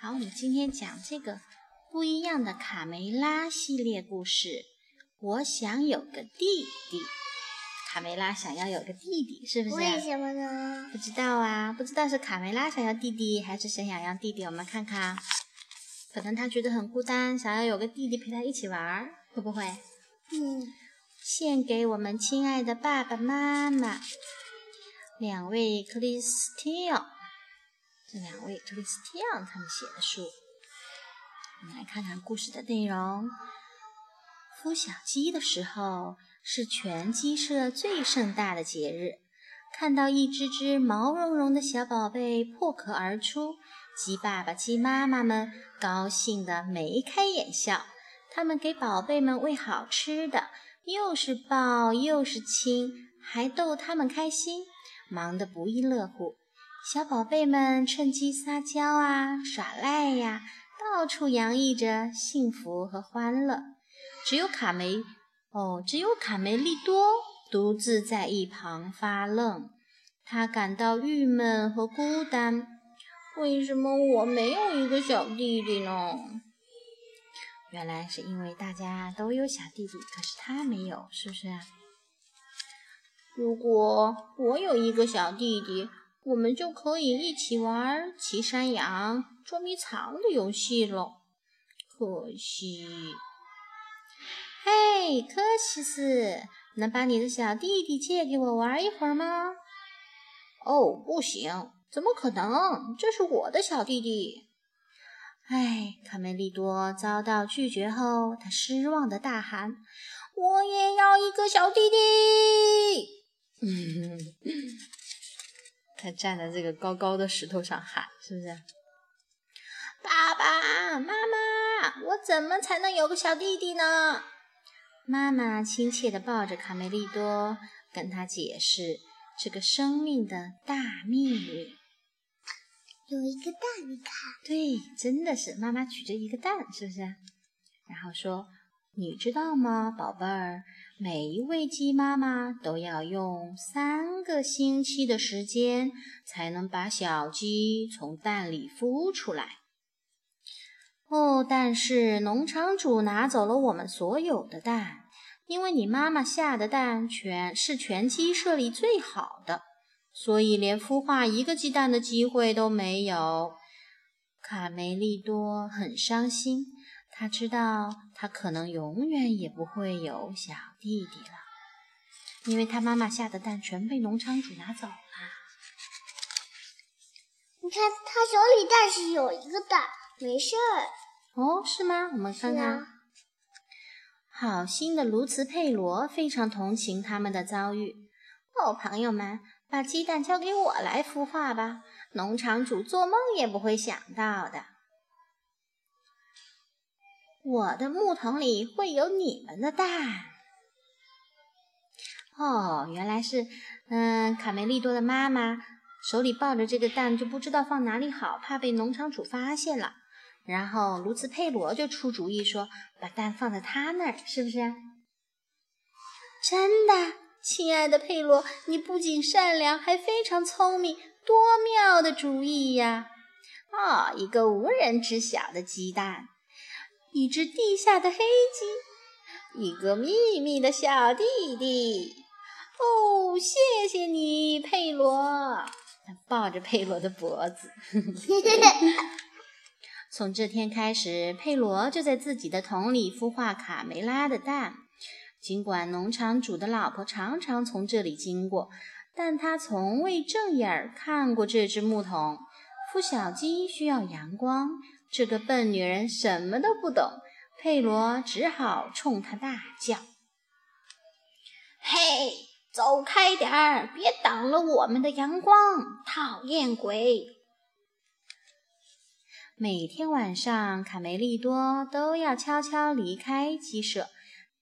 好，我们今天讲这个不一样的卡梅拉系列故事。我想有个弟弟，卡梅拉想要有个弟弟，是不是？为什么呢？不知道啊，不知道是卡梅拉想要弟弟，还是谁想要弟弟？我们看看，可能他觉得很孤单，想要有个弟弟陪他一起玩儿，会不会？嗯。献给我们亲爱的爸爸妈妈，两位克里斯蒂奥，这两位克里斯蒂奥他们写的书。我们来看看故事的内容。孵小鸡的时候是全鸡舍最盛大的节日，看到一只只毛茸茸的小宝贝破壳而出，鸡爸爸、鸡妈妈们高兴得眉开眼笑。他们给宝贝们喂好吃的。又是抱又是亲，还逗他们开心，忙得不亦乐乎。小宝贝们趁机撒娇啊，耍赖呀，到处洋溢着幸福和欢乐。只有卡梅，哦，只有卡梅利多独自在一旁发愣，他感到郁闷和孤单。为什么我没有一个小弟弟呢？原来是因为大家都有小弟弟，可是他没有，是不是？如果我有一个小弟弟，我们就可以一起玩骑山羊、捉迷藏的游戏了。可惜，嘿，科西斯，能把你的小弟弟借给我玩一会儿吗？哦，不行，怎么可能？这是我的小弟弟。哎，卡梅利多遭到拒绝后，他失望的大喊：“我也要一个小弟弟！” 他站在这个高高的石头上喊：“是不是？”爸爸妈妈，我怎么才能有个小弟弟呢？妈妈亲切地抱着卡梅利多，跟他解释这个生命的大秘密。有一个蛋，你看，对，真的是妈妈举着一个蛋，是不是？然后说，你知道吗，宝贝儿，每一位鸡妈妈都要用三个星期的时间才能把小鸡从蛋里孵出来。哦，但是农场主拿走了我们所有的蛋，因为你妈妈下的蛋全是全鸡舍里最好的。所以连孵化一个鸡蛋的机会都没有，卡梅利多很伤心。他知道他可能永远也不会有小弟弟了，因为他妈妈下的蛋全被农场主拿走了。你看，他手里但是有一个蛋，没事儿。哦，是吗？我们看看。好心的卢茨佩罗非常同情他们的遭遇。哦，朋友们。把鸡蛋交给我来孵化吧，农场主做梦也不会想到的。我的木桶里会有你们的蛋。哦，原来是，嗯，卡梅利多的妈妈手里抱着这个蛋，就不知道放哪里好，怕被农场主发现了。然后卢茨佩罗就出主意说，把蛋放在他那儿，是不是？真的。亲爱的佩罗，你不仅善良，还非常聪明，多妙的主意呀！哦，一个无人知晓的鸡蛋，一只地下的黑鸡，一个秘密的小弟弟。哦，谢谢你，佩罗！他抱着佩罗的脖子。从这天开始，佩罗就在自己的桶里孵化卡梅拉的蛋。尽管农场主的老婆常常从这里经过，但她从未正眼看过这只木桶。孵小鸡需要阳光，这个笨女人什么都不懂。佩罗只好冲她大叫：“嘿，走开点儿，别挡了我们的阳光！讨厌鬼！”每天晚上，卡梅利多都要悄悄离开鸡舍。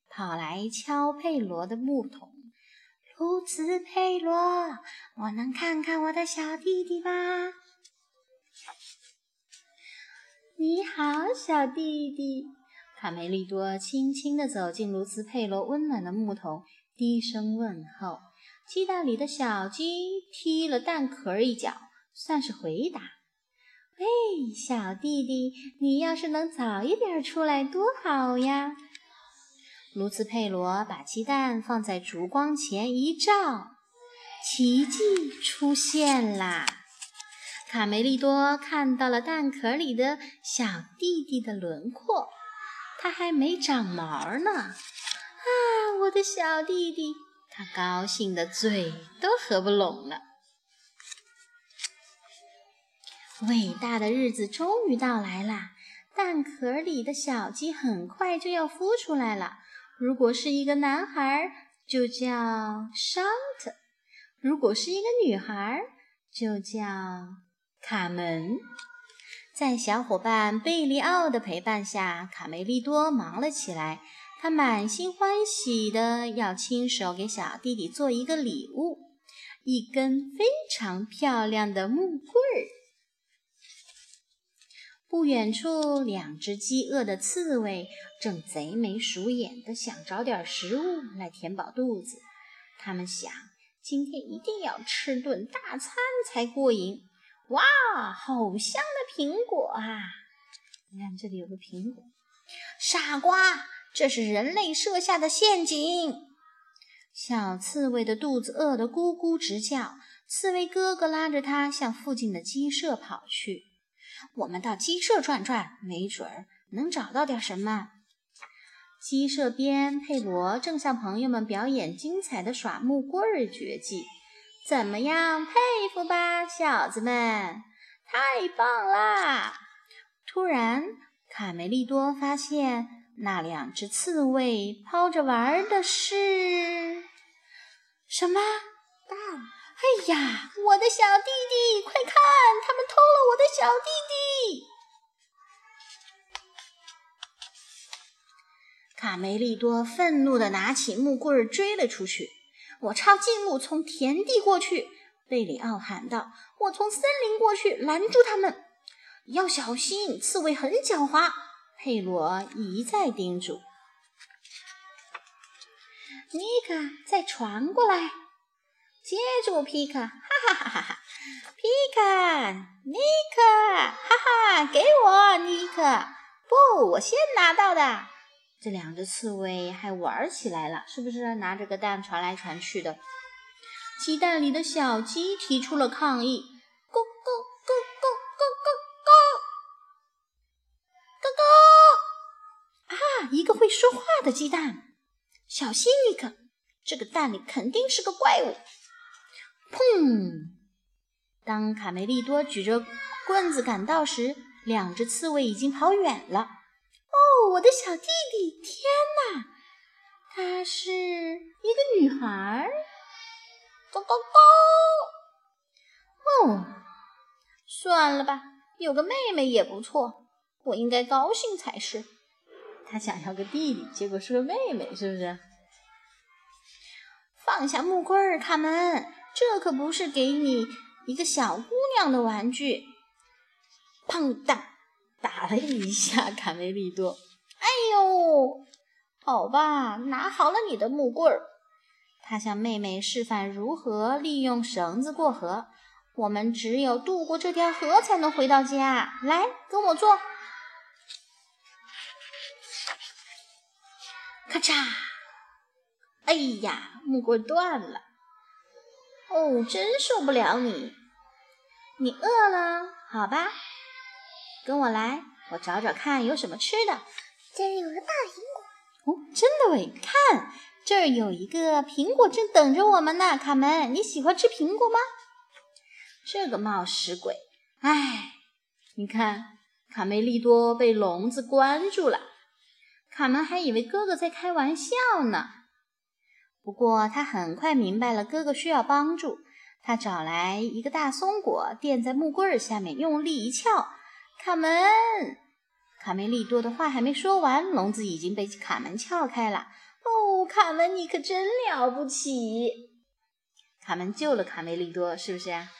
跑来敲佩罗的木桶，卢茨佩罗，我能看看我的小弟弟吗？你好，小弟弟。卡梅利多轻轻地走进卢茨佩罗温暖的木桶，低声问候。鸡蛋里的小鸡踢了蛋壳一脚，算是回答。喂，小弟弟，你要是能早一点出来多好呀！卢茨佩罗把鸡蛋放在烛光前一照，奇迹出现啦！卡梅利多看到了蛋壳里的小弟弟的轮廓，他还没长毛呢！啊，我的小弟弟！他高兴的嘴都合不拢了。伟大的日子终于到来了，蛋壳里的小鸡很快就要孵出来了。如果是一个男孩，就叫桑特；如果是一个女孩，就叫卡门。在小伙伴贝利奥的陪伴下，卡梅利多忙了起来。他满心欢喜的要亲手给小弟弟做一个礼物——一根非常漂亮的木棍儿。不远处，两只饥饿的刺猬正贼眉鼠眼的想找点食物来填饱肚子。他们想，今天一定要吃顿大餐才过瘾。哇，好香的苹果啊！你看，这里有个苹果。傻瓜，这是人类设下的陷阱！小刺猬的肚子饿得咕咕直叫，刺猬哥哥拉着它向附近的鸡舍跑去。我们到鸡舍转转，没准儿能找到点什么。鸡舍边，佩罗正向朋友们表演精彩的耍木棍儿绝技，怎么样？佩服吧，小子们！太棒啦！突然，卡梅利多发现那两只刺猬抛着玩的是什么？蛋。哎呀，我的小弟弟，快看，他们偷了我的小弟弟！卡梅利多愤怒地拿起木棍追了出去。我抄近路从田地过去，贝里奥喊道：“我从森林过去，拦住他们。要小心，刺猬很狡猾。”佩罗一再叮嘱。尼克，再传过来。接住，皮克！哈哈哈哈哈！皮克，尼克！哈哈，给我，尼克！不，我先拿到的。这两只刺猬还玩起来了，是不是？拿着个蛋传来传去的。鸡蛋里的小鸡提出了抗议：咕咕咕咕咕咕咕咕！啊，一个会说话的鸡蛋！小心，尼克！这个蛋里肯定是个怪物。砰！当卡梅利多举着棍子赶到时，两只刺猬已经跑远了。哦，我的小弟弟！天哪，她是一个女孩！高高高！哦，算了吧，有个妹妹也不错，我应该高兴才是。他想要个弟弟，结果是个妹妹，是不是？放下木棍儿，卡门。这可不是给你一个小姑娘的玩具！砰当，打了一下卡梅利多。哎呦，好吧，拿好了你的木棍儿。他向妹妹示范如何利用绳子过河。我们只有渡过这条河才能回到家。来，跟我做。咔嚓！哎呀，木棍断了。哦，真受不了你！你饿了？好吧，跟我来，我找找看有什么吃的。这儿有个大苹果。哦，真的喂！看，这儿有一个苹果正等着我们呢。卡门，你喜欢吃苹果吗？这个冒失鬼！哎，你看，卡梅利多被笼子关住了。卡门还以为哥哥在开玩笑呢。不过他很快明白了，哥哥需要帮助。他找来一个大松果，垫在木棍下面，用力一撬。卡门，卡梅利多的话还没说完，笼子已经被卡门撬开了。哦，卡门，你可真了不起！卡门救了卡梅利多，是不是啊？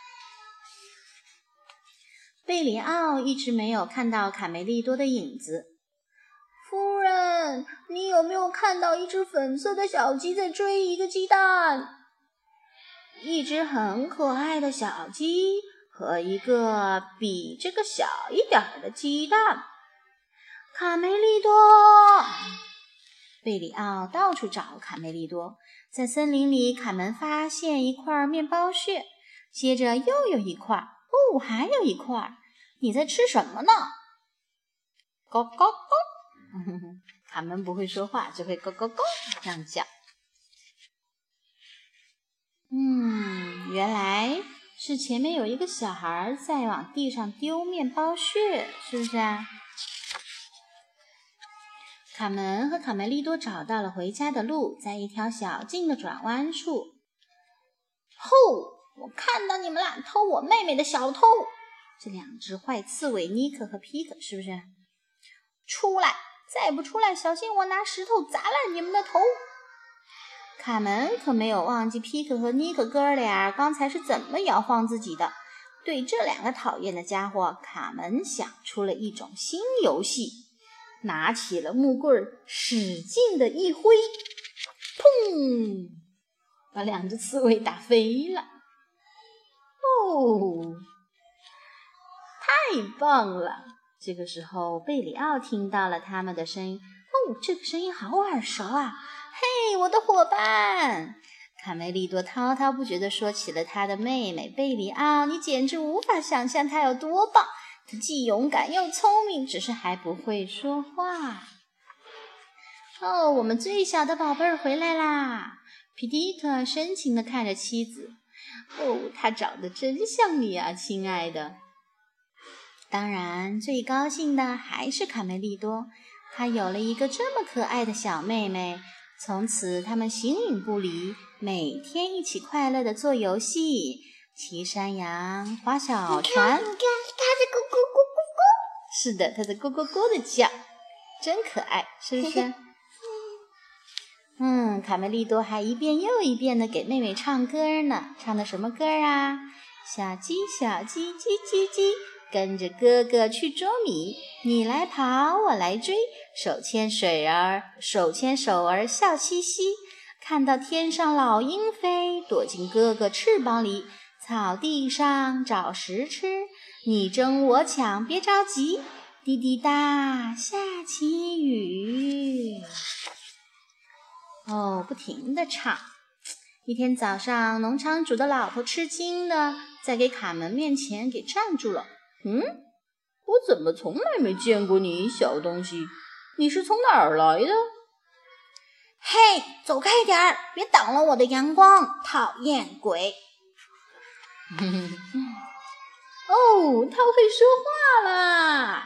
贝里奥一直没有看到卡梅利多的影子。夫人，你有没有看到一只粉色的小鸡在追一个鸡蛋？一只很可爱的小鸡和一个比这个小一点的鸡蛋。卡梅利多，贝里奥到处找卡梅利多。在森林里，卡门发现一块面包屑，接着又有一块，哦，还有一块。你在吃什么呢？咕咕咕！卡门不会说话，只会咕咕咕这样叫。嗯，原来是前面有一个小孩在往地上丢面包屑，是不是啊？卡门和卡梅利多找到了回家的路，在一条小径的转弯处。吼！我看到你们了，偷我妹妹的小偷！这两只坏刺猬尼克和皮克，是不是？出来！再不出来，小心我拿石头砸烂你们的头！卡门可没有忘记皮克和尼克哥俩刚才是怎么摇晃自己的。对这两个讨厌的家伙，卡门想出了一种新游戏，拿起了木棍，使劲的一挥，砰！把两只刺猬打飞了。哦，太棒了！这个时候，贝里奥听到了他们的声音。哦，这个声音好耳熟啊！嘿，我的伙伴！卡梅利多滔滔不绝地说起了他的妹妹贝里奥。你简直无法想象她有多棒！她既勇敢又聪明，只是还不会说话。哦，我们最小的宝贝儿回来啦！皮蒂特深情地看着妻子。哦，她长得真像你啊，亲爱的。当然，最高兴的还是卡梅利多，他有了一个这么可爱的小妹妹。从此，他们形影不离，每天一起快乐的做游戏，骑山羊，划小船。你看，它在咕咕咕咕咕。是的，它在咕咕咕的叫，真可爱，是不是？嗯，卡梅利多还一遍又一遍的给妹妹唱歌呢。唱的什么歌啊？小鸡，小鸡，叽叽叽，跟着哥哥去捉米。你来跑，我来追，手牵水儿，手牵手儿笑嘻嘻。看到天上老鹰飞，躲进哥哥翅膀里。草地上找食吃，你争我抢，别着急。滴滴答，下起雨。哦，不停的唱。一天早上，农场主的老婆吃惊的在给卡门面前给站住了。嗯，我怎么从来没见过你，小东西？你是从哪儿来的？嘿，走开点儿，别挡了我的阳光！讨厌鬼！哦，他会说话了！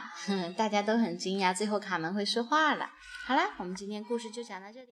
大家都很惊讶，最后卡门会说话了。好啦，我们今天故事就讲到这里。